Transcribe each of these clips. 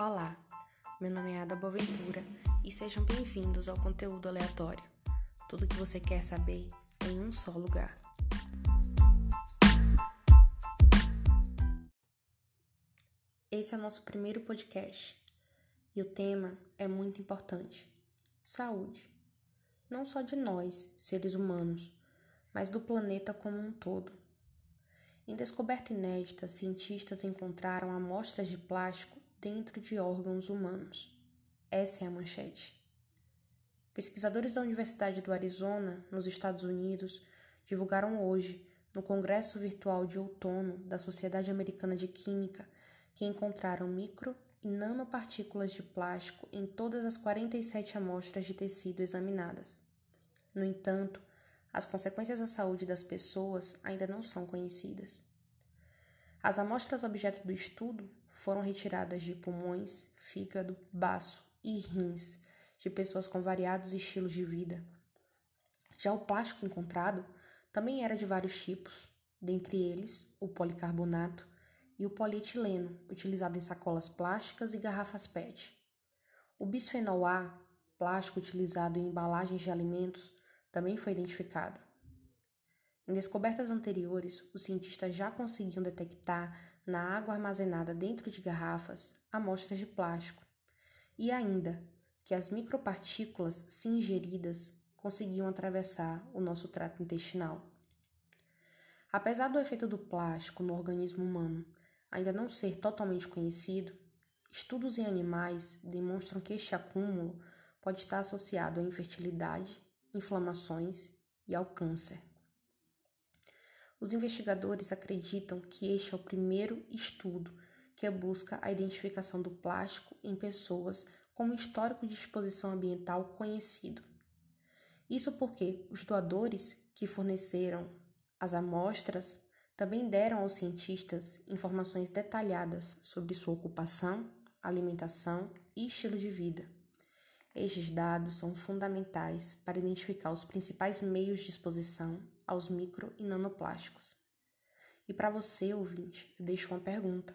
Olá, meu nome é Ada Boaventura e sejam bem-vindos ao conteúdo aleatório. Tudo que você quer saber em um só lugar. Esse é o nosso primeiro podcast e o tema é muito importante: saúde. Não só de nós, seres humanos, mas do planeta como um todo. Em descoberta inédita, cientistas encontraram amostras de plástico dentro de órgãos humanos. Essa é a manchete. Pesquisadores da Universidade do Arizona, nos Estados Unidos, divulgaram hoje, no Congresso Virtual de Outono da Sociedade Americana de Química, que encontraram micro e nanopartículas de plástico em todas as 47 amostras de tecido examinadas. No entanto, as consequências à saúde das pessoas ainda não são conhecidas. As amostras objeto do estudo foram retiradas de pulmões, fígado, baço e rins de pessoas com variados estilos de vida. Já o plástico encontrado também era de vários tipos, dentre eles o policarbonato e o polietileno, utilizado em sacolas plásticas e garrafas PET. O bisfenol A, plástico utilizado em embalagens de alimentos, também foi identificado. Em descobertas anteriores, os cientistas já conseguiam detectar na água armazenada dentro de garrafas amostras de plástico, e ainda que as micropartículas, se ingeridas, conseguiam atravessar o nosso trato intestinal. Apesar do efeito do plástico no organismo humano ainda não ser totalmente conhecido, estudos em animais demonstram que este acúmulo pode estar associado à infertilidade, inflamações e ao câncer. Os investigadores acreditam que este é o primeiro estudo que busca a identificação do plástico em pessoas com histórico de exposição ambiental conhecido. Isso porque os doadores que forneceram as amostras também deram aos cientistas informações detalhadas sobre sua ocupação, alimentação e estilo de vida. Estes dados são fundamentais para identificar os principais meios de exposição aos micro e nanoplásticos. E para você, ouvinte, eu deixo uma pergunta: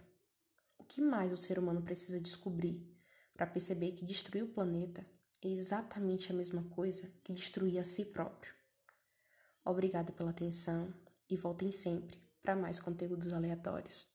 o que mais o ser humano precisa descobrir para perceber que destruir o planeta é exatamente a mesma coisa que destruir a si próprio? Obrigada pela atenção e voltem sempre para mais conteúdos aleatórios.